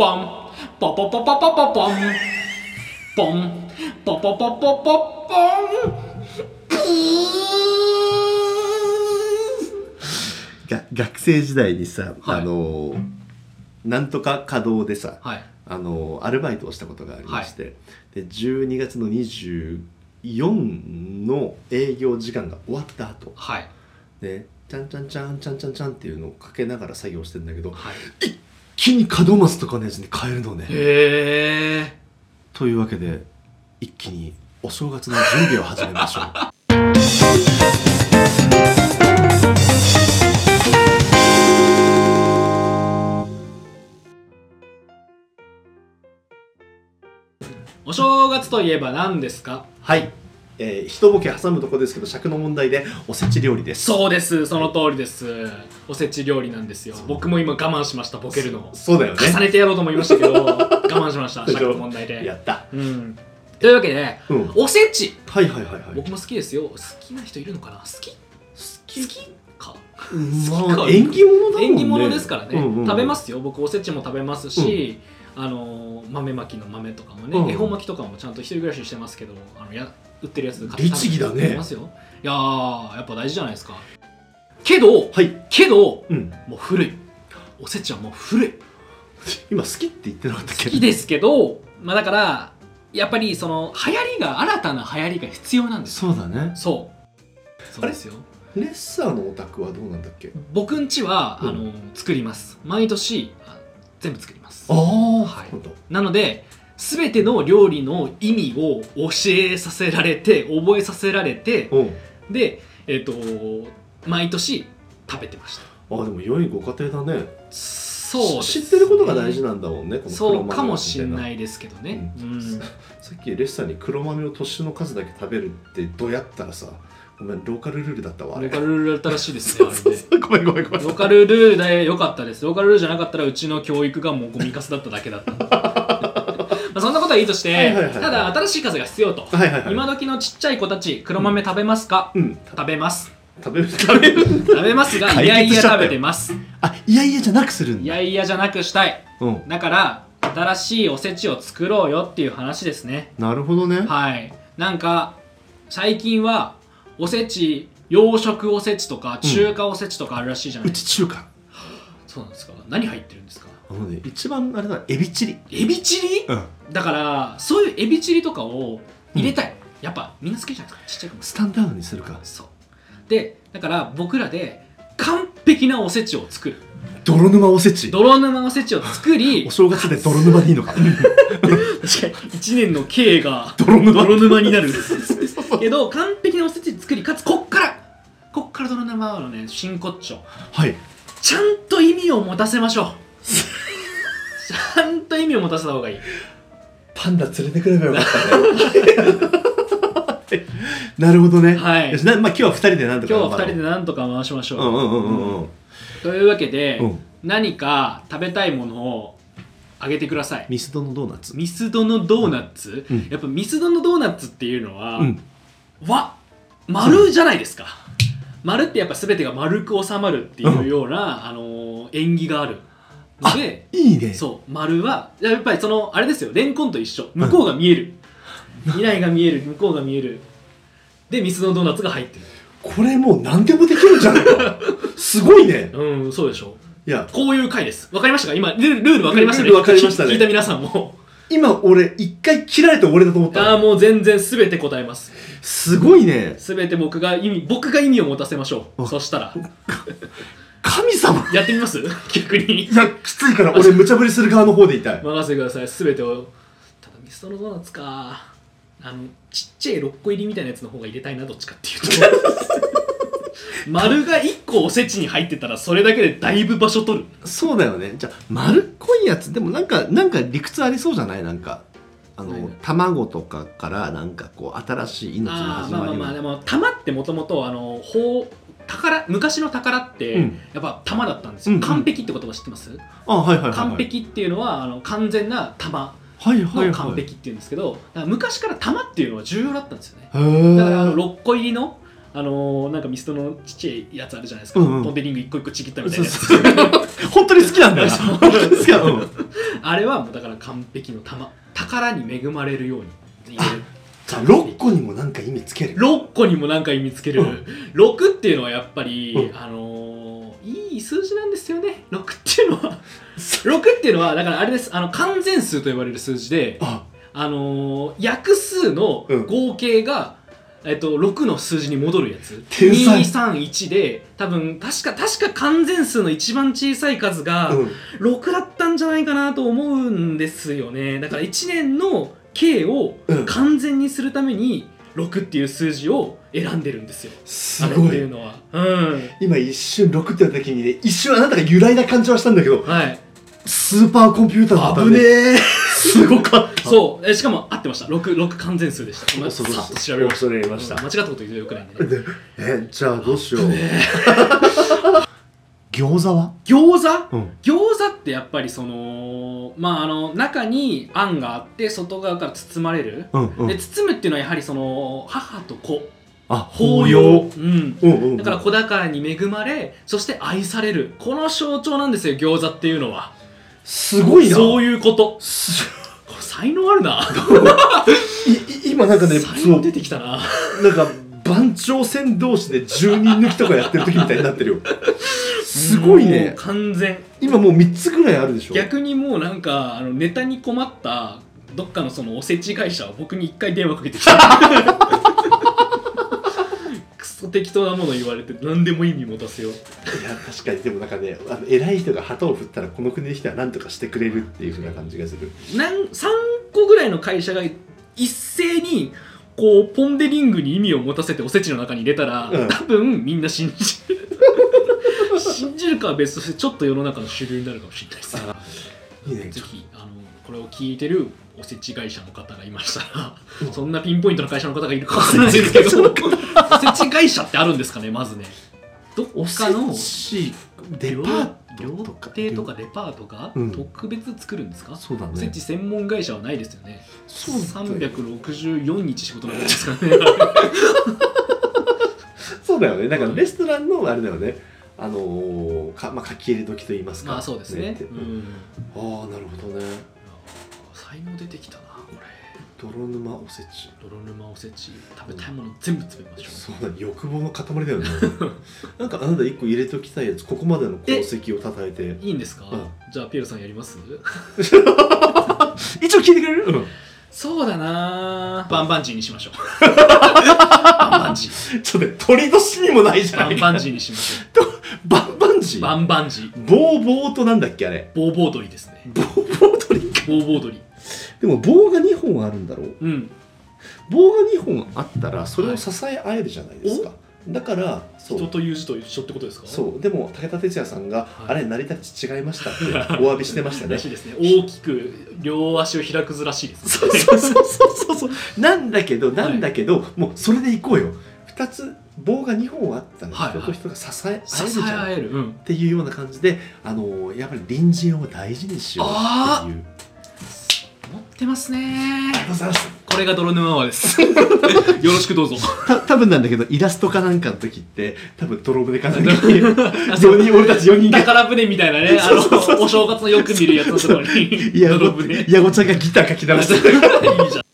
ポンポポポポポポポンポンポポポポポポンが学生時代にさ、はい。あのなんとか稼働でさ、はい。あのアルバイトをしたことがありまして、で12月の24の営業時間が終わった後はい。でチャンチャンチャンチャンチャンチャンっていうのをかけながら作業してんだけどはい。一気に門松とかのやつに変えるのね。へえというわけで一気にお正月の準備を始めましょう。お正月といえば何ですか？はい、えー、一ボケ挟むとこですけど尺の問題でおせち料理です。そうです。その通りです。おせち料理なんですよ。僕も今我慢しましたボケるのを。そうだよね。重ねてやろうと思いましたけど 我慢しました尺の問題で。やった。うん。というわけでうん。おせち。はいはいはいはい。僕も好きですよ。好きな人いるのかな？好き？好き？か。まあ縁起物だもんね。縁起物ですからね、うんうんうん。食べますよ。僕おせちも食べますし、あのー豆まきの豆とかもね、うん。恵方巻きとかもちゃんと一人暮らししてますけどあのや売ってるやつ律儀だね。ますよ。いやーやっぱ大事じゃないですか。けどはい。けどうん。もう古い。おせちはもう古い。今好きって言ってなかったっけ好きですけどまあだからやっぱりその流行りが新たな流行りが必要なんです。そうだね。そう。そうですよ。レッサーのお宅はどうなんだっけ？僕んちは、うん。あの作ります。毎年あ全部作ります。ああはい。なので全ての料理の意味を教えさせられて覚えさせられてうん。でえっ、と毎年食べてました。あでも良いご家庭だね。そうです知ってることが大事なんだもんねこのそうかもしれいないですけどね、ううん。ん さっきレッサーに黒豆を年の数だけ食べるってどうやったらさごめんローカルルールだったわ。ローカルルールだったらしいですね ごめんごめんごめん。ローカルルールでよかったです。ローカルルールじゃなかったらうちの教育がもうゴミカスだっただけだったことはいいとして、はいはいはいはい。ただ新しい風が必要と、はいはいはい。今時のちっちゃい子たち黒豆食べますか、うん。食べます。食べる食べる？食べますが解いやいや決しちゃったよ。食べてます。あいやいやじゃなくするんいだやいやじゃなくしたい。うん。だから新しいおせちを作ろうよっていう話ですね。なるほどね。はい。なんか最近はおせち洋食おせちとか中華おせちとかあるらしいじゃなういですか、ち中華。そうなんですか。何入ってるんですか？あのね一番あれだエビチリ。エビチリ？うん。だからそういうエビチリとかを入れたい、やっぱみんな好きじゃないですか。ちっちゃい子も。スタンダードにするか。そう。でだから僕らで完璧なおせちを作る。泥沼おせち。泥沼おせちを作り お正月で泥沼でいいのか。確かに1年の経が泥沼。泥沼になる。けど完璧なおせち作りかつこっから。こっから泥沼のね真骨頂。はい。ちゃんと意味を持たせましょう意味を持たせた方がいい。パンダ連れてくればよかったね。なるほどね。はい。なまあ今日は二人でなんとか今日は2人ででなんとか回しましょう、うんうんうんうんうん。というわけで、うん。何か食べたいものをあげてください。ミスドのドーナツ。ミスドのドーナツ、うん。やっぱミスドのドーナツっていうのは、うん。わ丸じゃないですか。丸ってやっぱ全てが丸く収まるっていうような、あのー縁起があるのでいいね。そう丸はやっぱりそのあれですよレンコンと一緒。向こうが見える、未来が見える向こうが見える。でミスドのドーナツが入ってる。これもう何でもできるじゃん。か すごいね。うんそうでしょ。いや。こういう回です。わかりましたか？今ルールルールわかりましたね。ルールわかりましたね。聞いた皆さんも。今俺一回切られて終わりだと思ったああもう全然全て答えます。すごいね。全て僕が意味僕が意味を持たせましょう。あそしたら神様。やってみます？逆に。いやきついから俺無茶ぶりする側の方でいたい。任せてください。全てを。ただミストのドーナツか。あのちっちゃい6個入りみたいなやつの方が入れたいなどっちかっていうと。丸が1個おせちに入ってたらそれだけでだいぶ場所取る。そうだよね。じゃあ丸っこいやつでもなんかなんか理屈ありそうじゃない？なんかあの、はい卵とかからなんかこう新しい命の始まりをまあまあまあでも玉ってもともとあの宝宝昔の宝って、うん。やっぱ玉だったんですよ、うんうん。完璧って言葉知ってます、あはいはいはいはい。完璧っていうのはあの完全な玉はいはいはいの完璧っていうんですけど、だから昔から玉っていうのは重要だったんですよね。へー。だからあの6個入りのあのーなんかミストのちっちゃいやつあるじゃないですか、うんうん。ポンデリング一個一個ちぎったみたいなやつ。そうそう 本当に好きなんだよな。そう。本当に好きなのう。んああれはもうだから完璧の玉。宝に恵まれるように入れるじゃあ6個にもなんか意味つける。6個にも何か意味つける、うん。6っていうのはやっぱり、うん。あのーいい数字なんですよね。6っていうのは。6っていうのはだからあれです。あの完全数と呼ばれる数字であ。あのー約数のうん。合計が、えっと、6の数字に戻るやつ。天才。231で多分確か確か完全数の一番小さい数がうん。6だったんじゃないかなと思うんですよね。だから1年の計をうん。完全にするために6っていう数字を選んでるんですよ。すごい。ていうのは。うん。今一瞬6って言った時にね一瞬あなたが由来な感じはしたんだけどはい。スーパーコンピューターだったね危ねえ。すごかった。そう。えしかも合ってました。6, 6完全数でした。今さっと調べました。ました。うん間違ったこと言うとよくないんでね。でえじゃあどうしよう餃子は？餃子？うん。餃子ってやっぱりそのまああの中にあんがあって外側から包まれる、うんうん。で包むっていうのはやはりその母と子。あ抱擁、うん、うんうんだから子宝に恵まれそして愛される。この象徴なんですよ餃子っていうのは。すごいな。そういうこと。す。これ才能あるな。今なんかね才能出てきたな。なんか番長戦同士で10人抜きとかやってる時みたいになってるよ。すごいね。完全。今もう3つぐらいあるでしょ。逆にもうなんかあのネタに困ったどっかのそのおせち会社は僕に一回電話かけてきた。クソ適当なもの言われて何でも意味持たせよう。いや確かに。でもなんかねあの偉い人が旗を振ったらこの国の人は何とかしてくれるっていうふうな感じがする。なん3個ぐらいの会社が一斉にこうポン・デ・リングに意味を持たせておせちの中に入れたら、うん。多分みんな信じる。信じるかは別としてちょっと世の中の主流になるかもしれないです。あいいね。ぜひあのこれを聞いてるおせち会社の方がいましたら、うん。そんなピンポイントの会社の方がいるかもしれないですけど おせち会社ってあるんですかねまずね。どっおかのしデ料パー料トとか亭とかデパートがうん。特別作るんですか、そうだおせ専門会社はないですよね。そうだよ364日仕事なんですかね。そうだよね。なんかレストランのあれだよね。あのーかまあ書き入れ時と言いますか。まあそうですね。って。うん。ああなるほどね。才能出てきたな泥沼おせち。泥沼おせち。食べたいもの全部詰めましょそうだね欲望の塊だよね。なんかあなた一個入れときたいやつここまでの功績をたたえて。ういいんですか、うん。じゃあピエロさんやります？一応聞いてくれる、うん、そうだな。バンバンジーにしましょう。バンバンジー。ちょっとね鳥年にもないじゃないバンバンジーにしましバンバンジー？ょうバンバンジー。ボーボーとなんだっけあれ。ボーボー鳥ですね。ボーボー鳥か。ボーボー鳥でも棒が2本あるんだろう。うん。棒が2本あったらそれを支え合えるじゃないですか、だから人という字と一緒ってことですか？そう。でも武田鉄矢さんが、はい。あれ成り立ち違いましたって お詫びしてましたね。らしいです。ね大きく両足を開くずらしいですね。そうそうそうそうそうなんだけどなんだけど、もうそれでいこうよ。2つ棒が2本あったらはいはい。人と人が支え合えるじゃん、合える、うん、っていうような感じであのやっぱり隣人を大事にしようっていう。持ってますね。ありがとうございます。これが泥沼泡です。よろしくどうぞ。た多分なんだけどイラストかなんかの時って多分泥船かなんかに 4人俺たち4人が。宝船みたいなねあのお正月のよく見るやつのところに。いや泥船。いやごちゃんがギター書き直して いいじゃん